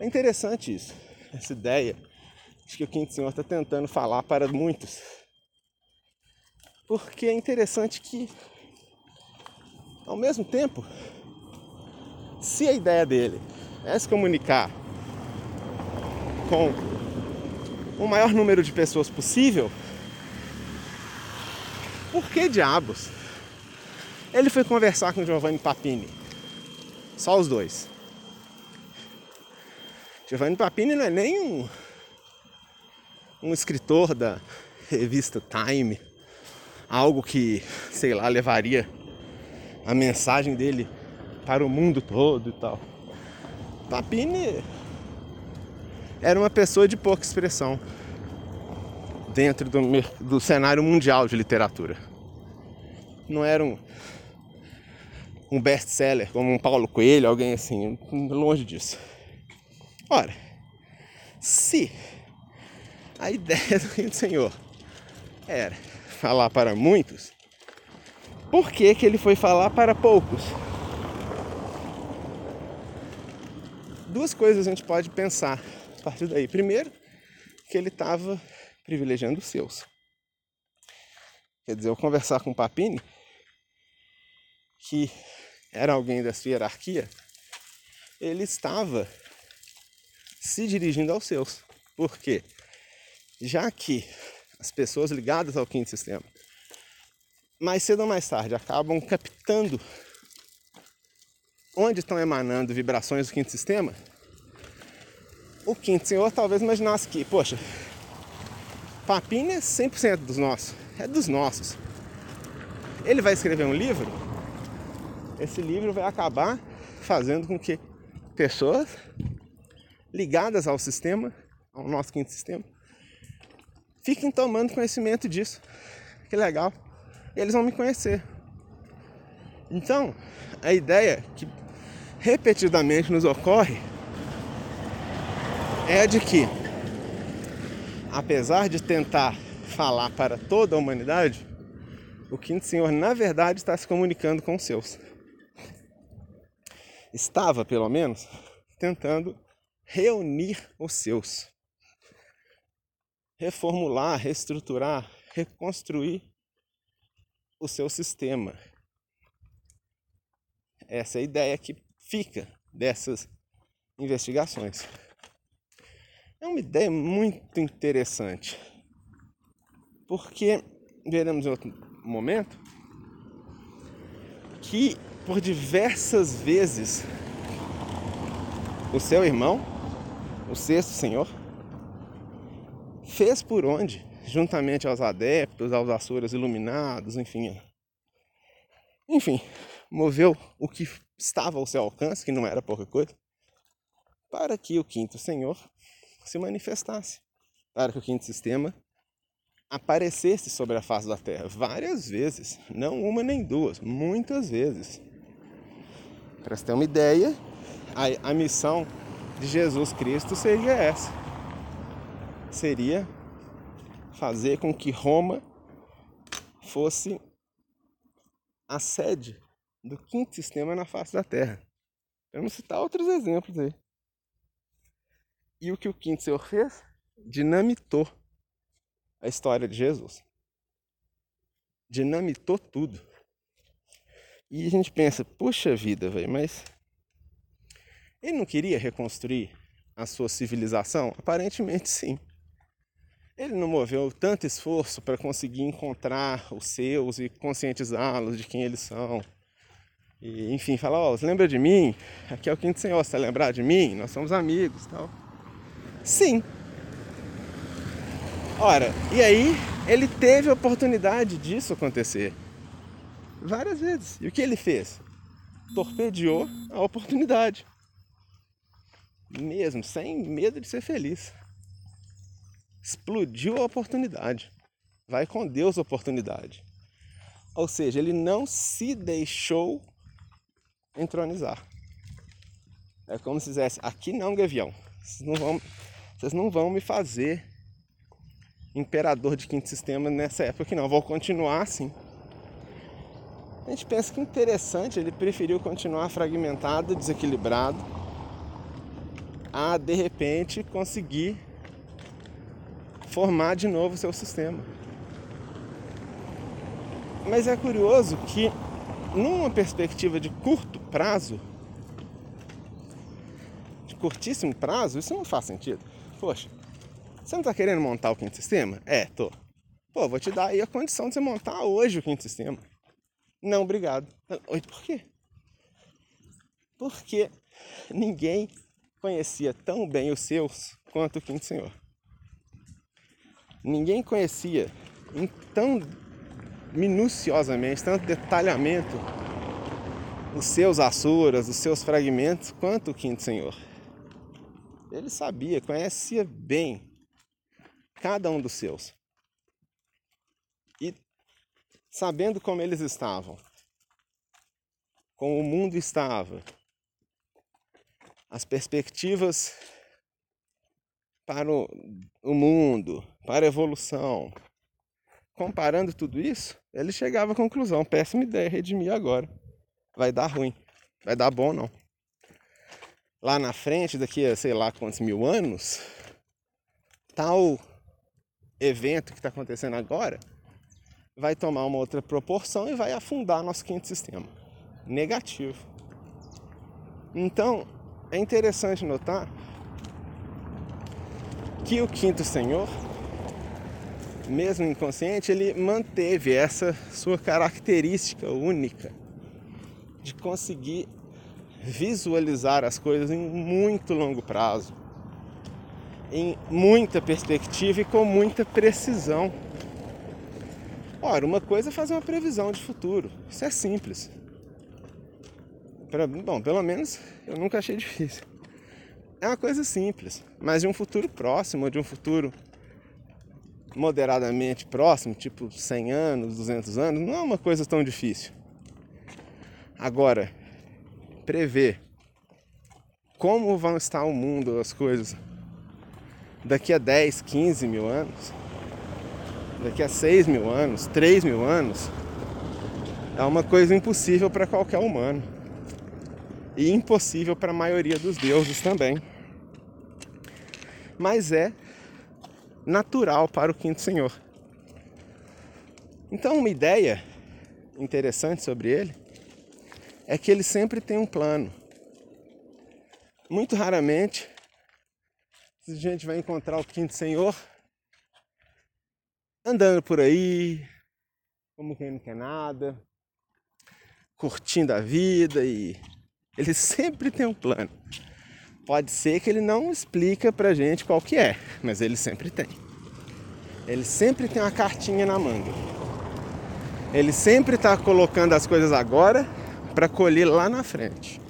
É interessante isso, essa ideia de que o Quinto Senhor está tentando falar para muitos. Porque é interessante que, ao mesmo tempo, se a ideia dele é se comunicar com o maior número de pessoas possível, por que diabos? Ele foi conversar com Giovanni Papini. Só os dois. Giovanni Papini não é nem um, um escritor da revista Time, algo que, sei lá, levaria a mensagem dele para o mundo todo e tal. Papini era uma pessoa de pouca expressão dentro do, do cenário mundial de literatura. Não era um, um best-seller como um Paulo Coelho, alguém assim, longe disso. Ora, se a ideia do Senhor era falar para muitos, por que, que ele foi falar para poucos? duas coisas a gente pode pensar a partir daí. Primeiro, que ele estava privilegiando os seus. Quer dizer, eu conversar com o Papini, que era alguém da sua hierarquia, ele estava se dirigindo aos seus. Por quê? Já que as pessoas ligadas ao quinto sistema, mais cedo ou mais tarde, acabam captando onde estão emanando vibrações do quinto sistema, o quinto senhor talvez imaginasse que, poxa, Papinha é 100% dos nossos, é dos nossos. Ele vai escrever um livro, esse livro vai acabar fazendo com que pessoas ligadas ao sistema, ao nosso quinto sistema, fiquem tomando conhecimento disso. Que legal. Eles vão me conhecer. Então, a ideia que repetidamente nos ocorre é de que, apesar de tentar falar para toda a humanidade, o Quinto Senhor, na verdade, está se comunicando com os seus. Estava, pelo menos, tentando reunir os seus. Reformular, reestruturar, reconstruir o seu sistema. Essa é a ideia que fica dessas investigações. É uma ideia muito interessante, porque veremos em outro momento que por diversas vezes o seu irmão, o sexto senhor, fez por onde, juntamente aos adeptos, aos asuras iluminados, enfim, enfim, moveu o que estava ao seu alcance, que não era pouca coisa, para que o quinto senhor se manifestasse, para que o quinto sistema aparecesse sobre a face da terra várias vezes, não uma nem duas, muitas vezes. Para você ter uma ideia, a, a missão de Jesus Cristo seria essa: seria fazer com que Roma fosse a sede do quinto sistema na face da Terra. Vamos citar outros exemplos aí. E o que o quinto Senhor fez? Dinamitou a história de Jesus. Dinamitou tudo. E a gente pensa, puxa vida, velho, mas ele não queria reconstruir a sua civilização? Aparentemente sim. Ele não moveu tanto esforço para conseguir encontrar os seus e conscientizá-los de quem eles são. E, enfim, falar, ó, oh, você lembra de mim? Aqui é o quinto senhor, você lembrar de mim? Nós somos amigos tal. Sim. Ora, e aí ele teve a oportunidade disso acontecer. Várias vezes. E o que ele fez? Torpedeou a oportunidade. Mesmo, sem medo de ser feliz. Explodiu a oportunidade. Vai com Deus a oportunidade. Ou seja, ele não se deixou entronizar. É como se dissesse, aqui não, Gavião. Vocês não vão, vocês não vão me fazer imperador de quinto sistema nessa época não. vou continuar assim. A gente pensa que interessante, ele preferiu continuar fragmentado, desequilibrado, a de repente conseguir formar de novo o seu sistema. Mas é curioso que numa perspectiva de curto prazo, de curtíssimo prazo, isso não faz sentido. Poxa, você não está querendo montar o quinto sistema? É, tô. Pô, vou te dar aí a condição de você montar hoje o quinto sistema. Não, obrigado. Oi, por quê? Porque ninguém conhecia tão bem os seus quanto o quinto senhor. Ninguém conhecia em tão minuciosamente, tanto detalhamento, os seus assuras, os seus fragmentos, quanto o quinto senhor. Ele sabia, conhecia bem cada um dos seus. Sabendo como eles estavam, como o mundo estava, as perspectivas para o, o mundo, para a evolução, comparando tudo isso, ele chegava à conclusão: péssima ideia redimir agora. Vai dar ruim. Vai dar bom, não. Lá na frente, daqui a sei lá quantos mil anos, tal evento que está acontecendo agora vai tomar uma outra proporção e vai afundar nosso quinto sistema. Negativo. Então, é interessante notar que o quinto senhor mesmo inconsciente, ele manteve essa sua característica única de conseguir visualizar as coisas em muito longo prazo, em muita perspectiva e com muita precisão. Ora, uma coisa é fazer uma previsão de futuro, isso é simples. Pra, bom, pelo menos eu nunca achei difícil. É uma coisa simples, mas de um futuro próximo, de um futuro moderadamente próximo, tipo 100 anos, 200 anos, não é uma coisa tão difícil. Agora, prever como vão estar o mundo, as coisas, daqui a 10, 15 mil anos, daqui a 6 mil anos, 3 mil anos, é uma coisa impossível para qualquer humano. E impossível para a maioria dos deuses também. Mas é natural para o quinto senhor. Então, uma ideia interessante sobre ele é que ele sempre tem um plano. Muito raramente a gente vai encontrar o quinto senhor andando por aí, como quem não quer nada, curtindo a vida e ele sempre tem um plano. Pode ser que ele não explica pra gente qual que é, mas ele sempre tem. Ele sempre tem uma cartinha na manga. Ele sempre está colocando as coisas agora para colher lá na frente.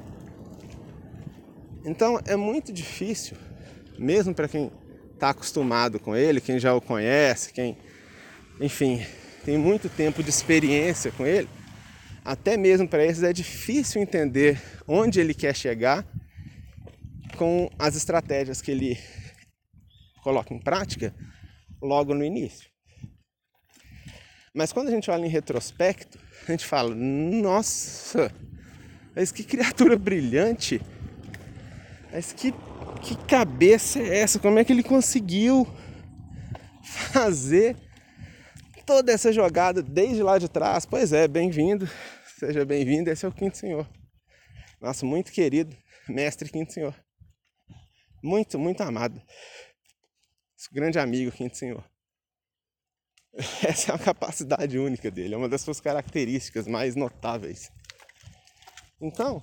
Então é muito difícil, mesmo para quem está acostumado com ele, quem já o conhece, quem enfim, tem muito tempo de experiência com ele, até mesmo para eles é difícil entender onde ele quer chegar com as estratégias que ele coloca em prática logo no início. Mas quando a gente olha em retrospecto, a gente fala: nossa, mas que criatura brilhante! Mas que, que cabeça é essa? Como é que ele conseguiu fazer toda essa jogada desde lá de trás? Pois é, bem-vindo, seja bem-vindo. Esse é o Quinto Senhor, nosso muito querido mestre Quinto Senhor, muito, muito amado, esse grande amigo Quinto Senhor. Essa é uma capacidade única dele, é uma das suas características mais notáveis. Então,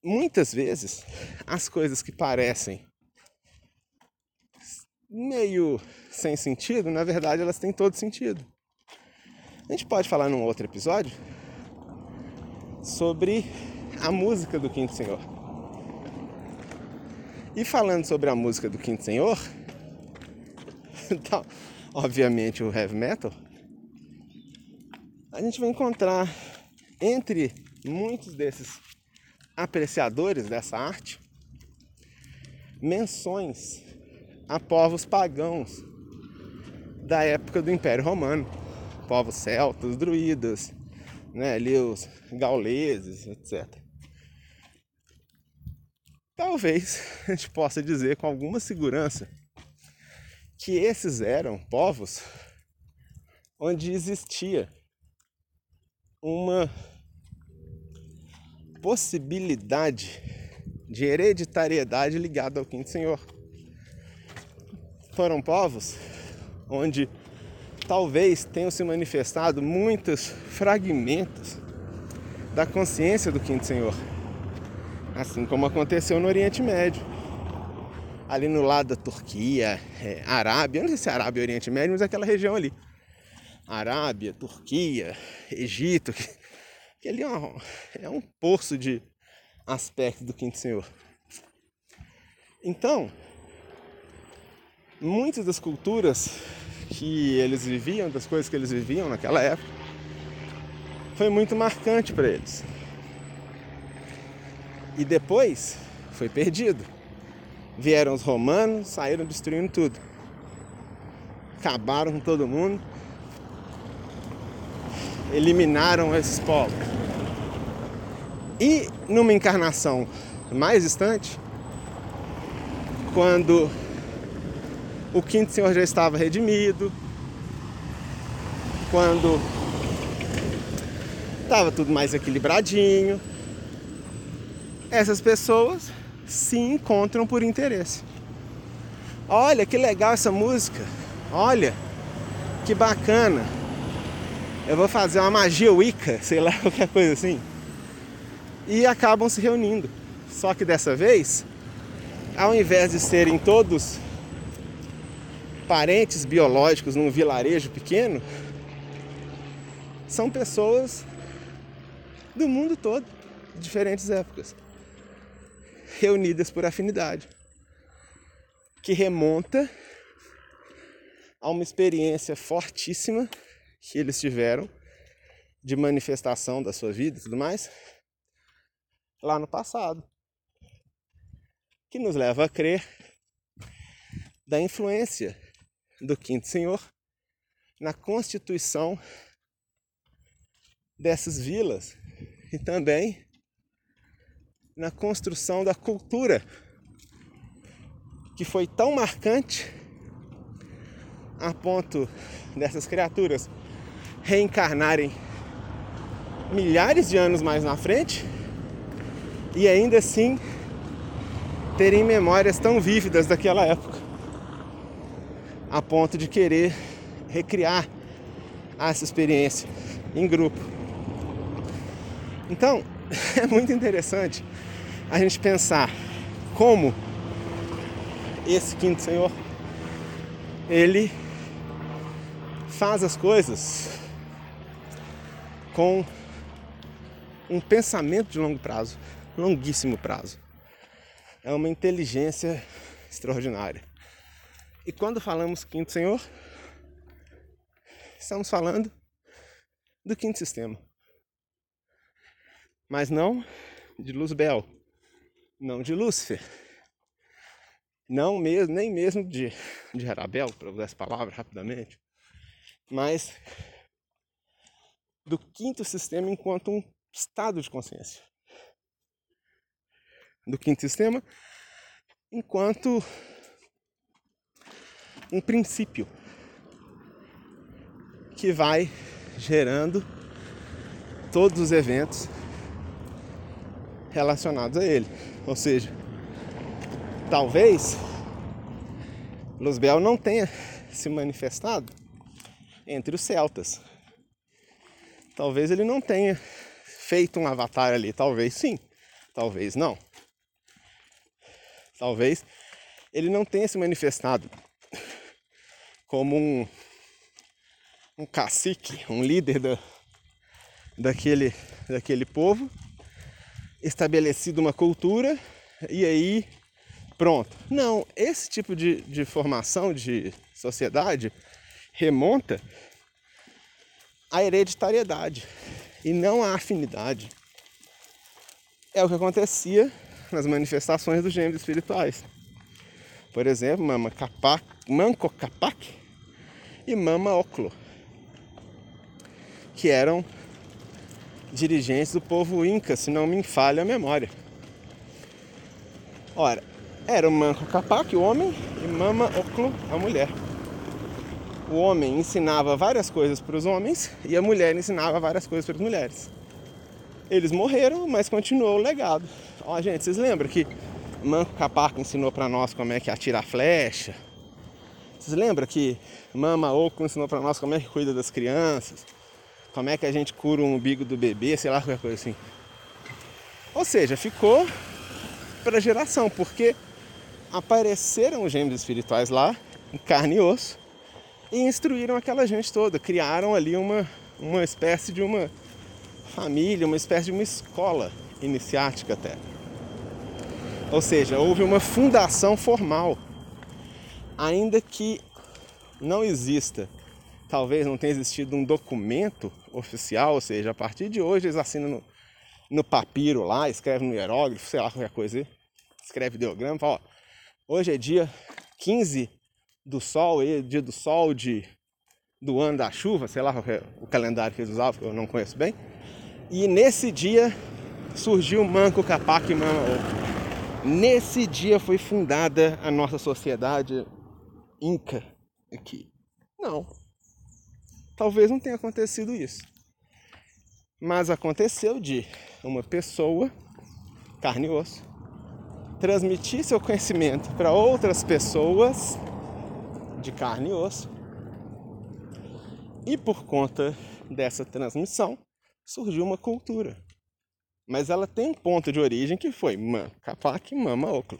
muitas vezes, as coisas que parecem meio sem sentido, na verdade elas têm todo sentido. A gente pode falar num outro episódio sobre a música do Quinto Senhor. E falando sobre a música do Quinto Senhor, então, obviamente o heavy metal, a gente vai encontrar entre muitos desses apreciadores dessa arte menções a povos pagãos da época do Império Romano, povos celtas, druidas, né, ali os gauleses, etc. Talvez a gente possa dizer com alguma segurança que esses eram povos onde existia uma possibilidade de hereditariedade ligada ao quinto senhor. Foram povos onde talvez tenham se manifestado muitos fragmentos da consciência do quinto senhor, assim como aconteceu no Oriente Médio ali no lado da Turquia, é, Arábia, não sei se é Arábia e Oriente Médio, mas é aquela região ali. Arábia, Turquia, Egito, que, que ali é, uma, é um poço de aspecto do Quinto Senhor. Então, muitas das culturas que eles viviam, das coisas que eles viviam naquela época, foi muito marcante para eles. E depois foi perdido. Vieram os romanos, saíram destruindo tudo. Acabaram com todo mundo. Eliminaram esses povos. E numa encarnação mais distante, quando o quinto senhor já estava redimido, quando estava tudo mais equilibradinho, essas pessoas se encontram por interesse. Olha que legal essa música. Olha que bacana. Eu vou fazer uma magia Wicca, sei lá, qualquer coisa assim. E acabam se reunindo. Só que dessa vez, ao invés de serem todos parentes biológicos num vilarejo pequeno, são pessoas do mundo todo, de diferentes épocas reunidas por afinidade, que remonta a uma experiência fortíssima que eles tiveram de manifestação da sua vida e tudo mais lá no passado, que nos leva a crer da influência do Quinto Senhor na constituição dessas vilas e também na construção da cultura que foi tão marcante a ponto dessas criaturas reencarnarem milhares de anos mais na frente e ainda assim terem memórias tão vívidas daquela época a ponto de querer recriar essa experiência em grupo. Então, é muito interessante a gente pensar como esse quinto Senhor ele faz as coisas com um pensamento de longo prazo, longuíssimo prazo. É uma inteligência extraordinária. E quando falamos quinto senhor, estamos falando do quinto sistema. Mas não de Luzbel, não de Lúcifer, não mesmo, nem mesmo de, de Arabel, para usar essa palavra rapidamente, mas do quinto sistema enquanto um estado de consciência. Do quinto sistema enquanto um princípio que vai gerando todos os eventos relacionados a ele. Ou seja, talvez Luzbel não tenha se manifestado entre os celtas. Talvez ele não tenha feito um avatar ali, talvez sim, talvez não. Talvez ele não tenha se manifestado como um, um cacique, um líder da, daquele, daquele povo, estabelecido uma cultura e aí pronto. Não, esse tipo de, de formação de sociedade remonta à hereditariedade e não à afinidade. É o que acontecia nas manifestações dos gêmeos espirituais. Por exemplo, Mama Capac, Manco Capac e Mama Oclo, que eram dirigentes do povo Inca, se não me falha a memória. Ora, era o Manco Capac, o homem, e Mama Oclo, a mulher. O homem ensinava várias coisas para os homens e a mulher ensinava várias coisas para as mulheres. Eles morreram, mas continuou o legado. Ó, gente, vocês lembram que Manco Capac ensinou para nós como é que atira a flecha? Vocês lembram que Mama Oco ensinou para nós como é que cuida das crianças? Como é que a gente cura um umbigo do bebê, sei lá, qualquer coisa assim. Ou seja, ficou para geração, porque apareceram os gêmeos espirituais lá, em carne e osso, e instruíram aquela gente toda, criaram ali uma, uma espécie de uma família, uma espécie de uma escola iniciática até. Ou seja, houve uma fundação formal ainda que não exista, talvez não tenha existido um documento oficial, ou seja, a partir de hoje eles assinam no, no papiro lá, escrevem no hierógrafo, sei lá, qualquer coisa, escreve ideograma, fala, ó, hoje é dia 15 do sol, dia do sol de, do ano da chuva, sei lá é o calendário que eles usavam, eu não conheço bem. E nesse dia surgiu Manco Capac e Mama Nesse dia foi fundada a nossa sociedade Inca aqui. Não. Talvez não tenha acontecido isso. Mas aconteceu de uma pessoa, carne e osso, transmitir seu conhecimento para outras pessoas de carne e osso. E por conta dessa transmissão, surgiu uma cultura. Mas ela tem um ponto de origem que foi Capac Mama Oclo.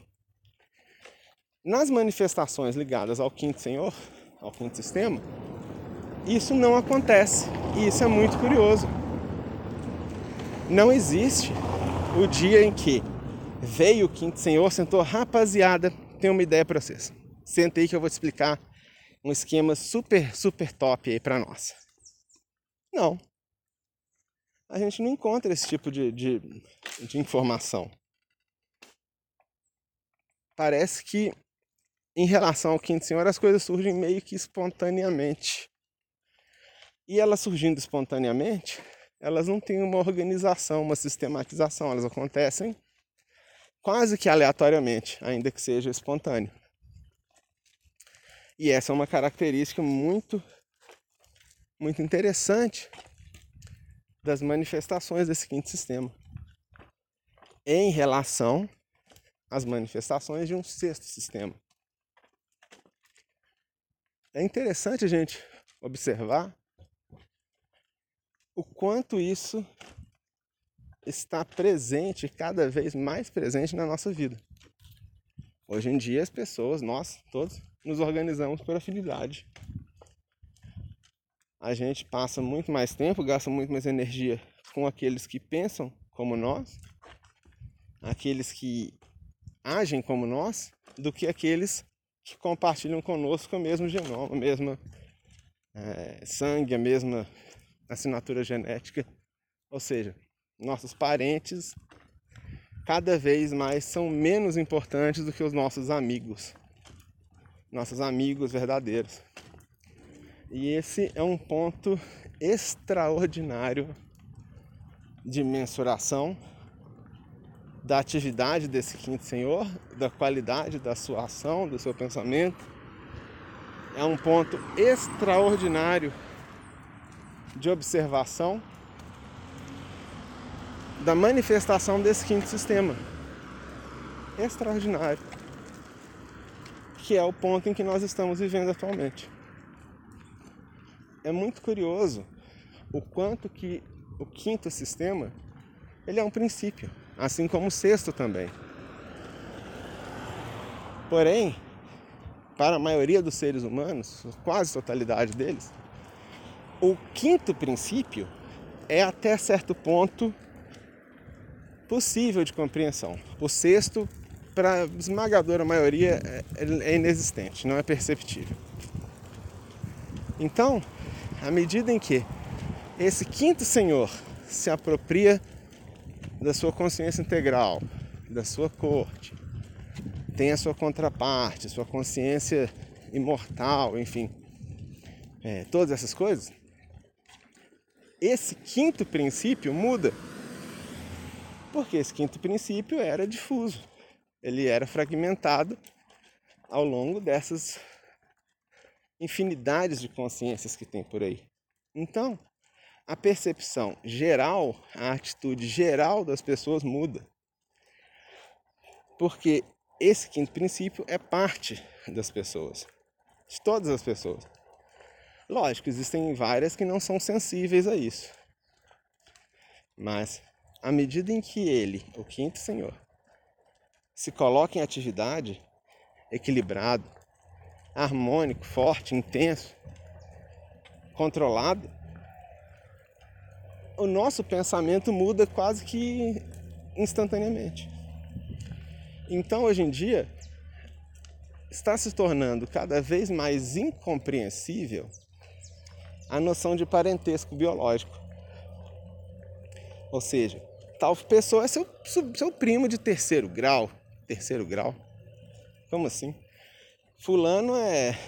Nas manifestações ligadas ao quinto senhor, ao quinto sistema, isso não acontece. E isso é muito curioso. Não existe o dia em que veio o quinto senhor, sentou, rapaziada, tenho uma ideia para vocês. Senta aí que eu vou te explicar um esquema super, super top aí para nós. Não. A gente não encontra esse tipo de, de, de informação. Parece que em relação ao quinto senhor, as coisas surgem meio que espontaneamente. E elas surgindo espontaneamente, elas não têm uma organização, uma sistematização, elas acontecem quase que aleatoriamente, ainda que seja espontâneo. E essa é uma característica muito muito interessante das manifestações desse quinto sistema em relação às manifestações de um sexto sistema. É interessante a gente observar o quanto isso está presente, cada vez mais presente na nossa vida. Hoje em dia, as pessoas, nós todos, nos organizamos por afinidade. A gente passa muito mais tempo, gasta muito mais energia com aqueles que pensam como nós, aqueles que agem como nós, do que aqueles que compartilham conosco o mesmo genoma, a mesma é, sangue, a mesma assinatura genética. Ou seja, nossos parentes cada vez mais são menos importantes do que os nossos amigos, nossos amigos verdadeiros. E esse é um ponto extraordinário de mensuração da atividade desse quinto senhor, da qualidade da sua ação, do seu pensamento. É um ponto extraordinário de observação da manifestação desse quinto sistema. Extraordinário. Que é o ponto em que nós estamos vivendo atualmente. É muito curioso o quanto que o quinto sistema ele é um princípio, assim como o sexto também. Porém, para a maioria dos seres humanos, quase totalidade deles, o quinto princípio é até certo ponto possível de compreensão. O sexto, para a esmagadora maioria, é, é inexistente, não é perceptível. Então, à medida em que esse quinto senhor se apropria da sua consciência integral, da sua corte, tem a sua contraparte, sua consciência imortal, enfim, é, todas essas coisas, esse quinto princípio muda. Porque esse quinto princípio era difuso, ele era fragmentado ao longo dessas infinidades de consciências que tem por aí. Então, a percepção geral, a atitude geral das pessoas muda. Porque esse quinto princípio é parte das pessoas, de todas as pessoas. Lógico, existem várias que não são sensíveis a isso. Mas, à medida em que ele, o quinto senhor, se coloca em atividade, equilibrado, harmônico, forte, intenso, controlado, o nosso pensamento muda quase que instantaneamente. Então, hoje em dia, está se tornando cada vez mais incompreensível a noção de parentesco biológico. Ou seja, tal pessoa é seu, seu primo de terceiro grau. Terceiro grau? Como assim? Fulano é,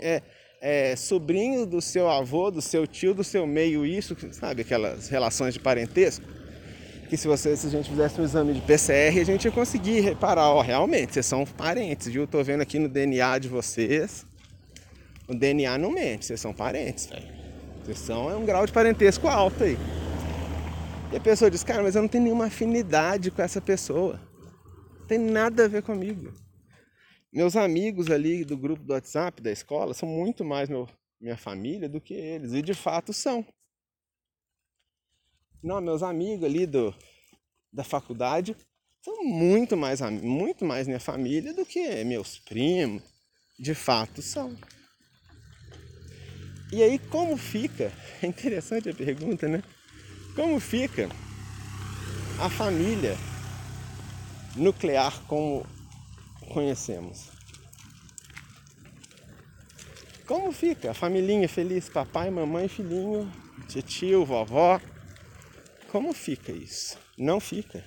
é é, sobrinho do seu avô, do seu tio, do seu meio, isso, sabe? Aquelas relações de parentesco. Que se, você, se a gente fizesse um exame de PCR, a gente ia conseguir reparar, ó, realmente, vocês são parentes, viu? Tô vendo aqui no DNA de vocês. O DNA não mente, vocês são parentes, velho. Vocês são é um grau de parentesco alto aí. E a pessoa diz, cara, mas eu não tenho nenhuma afinidade com essa pessoa. Não tem nada a ver comigo. Meus amigos ali do grupo do WhatsApp da escola são muito mais meu, minha família do que eles, e de fato são. Não, meus amigos ali do, da faculdade são muito mais, muito mais minha família do que meus primos. De fato são. E aí como fica? É interessante a pergunta, né? Como fica a família nuclear como conhecemos. Como fica a família feliz, papai, mamãe, filhinho, tio, vovó? Como fica isso? Não fica.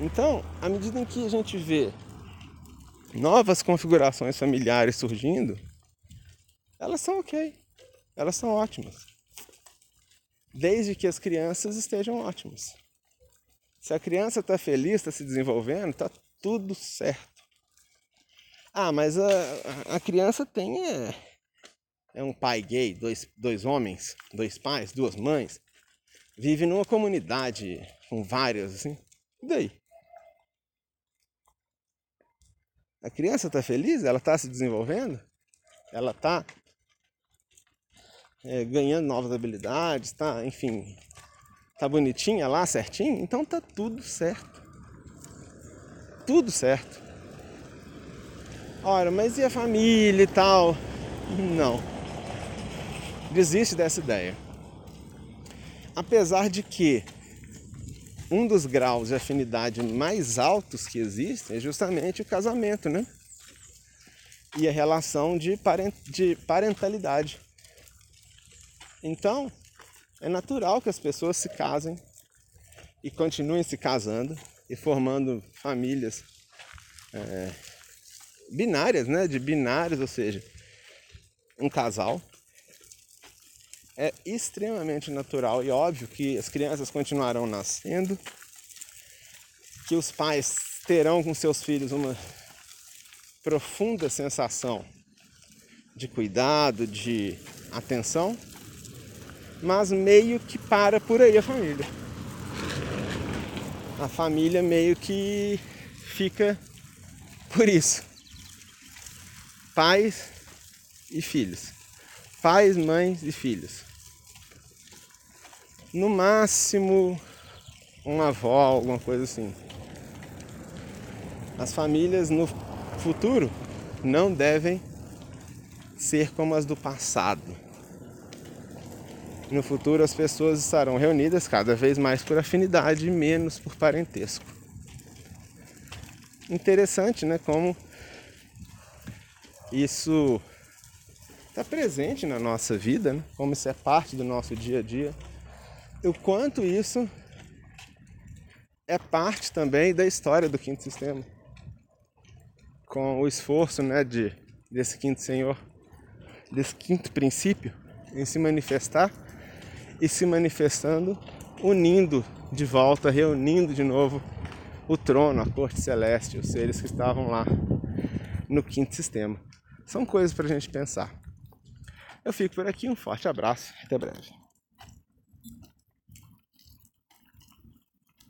Então, à medida em que a gente vê novas configurações familiares surgindo, elas são ok, elas são ótimas. Desde que as crianças estejam ótimas. Se a criança está feliz, está se desenvolvendo, está tudo certo. Ah, mas a, a criança tem é, é um pai gay, dois, dois homens, dois pais, duas mães, vive numa comunidade com várias, assim. E daí? A criança está feliz? Ela está se desenvolvendo? Ela está é, ganhando novas habilidades, tá, enfim, tá bonitinha lá, certinho? Então tá tudo certo tudo certo. Ora, mas e a família e tal? Não. Desiste dessa ideia. Apesar de que um dos graus de afinidade mais altos que existem é justamente o casamento, né? e a relação de, parent, de parentalidade. Então, é natural que as pessoas se casem e continuem se casando e formando famílias é, binárias, né? De binários, ou seja, um casal. É extremamente natural e óbvio que as crianças continuarão nascendo, que os pais terão com seus filhos uma profunda sensação de cuidado, de atenção, mas meio que para por aí a família. A família meio que fica por isso. Pais e filhos. Pais, mães e filhos. No máximo, uma avó, alguma coisa assim. As famílias no futuro não devem ser como as do passado. No futuro, as pessoas estarão reunidas cada vez mais por afinidade e menos por parentesco. Interessante, né? Como isso está presente na nossa vida, né? como isso é parte do nosso dia a dia, o quanto isso é parte também da história do quinto sistema, com o esforço né, de, desse quinto senhor, desse quinto princípio em se manifestar e se manifestando, unindo de volta, reunindo de novo o trono, a corte celeste, os seres que estavam lá no quinto sistema. São coisas para a gente pensar. Eu fico por aqui, um forte abraço, até breve.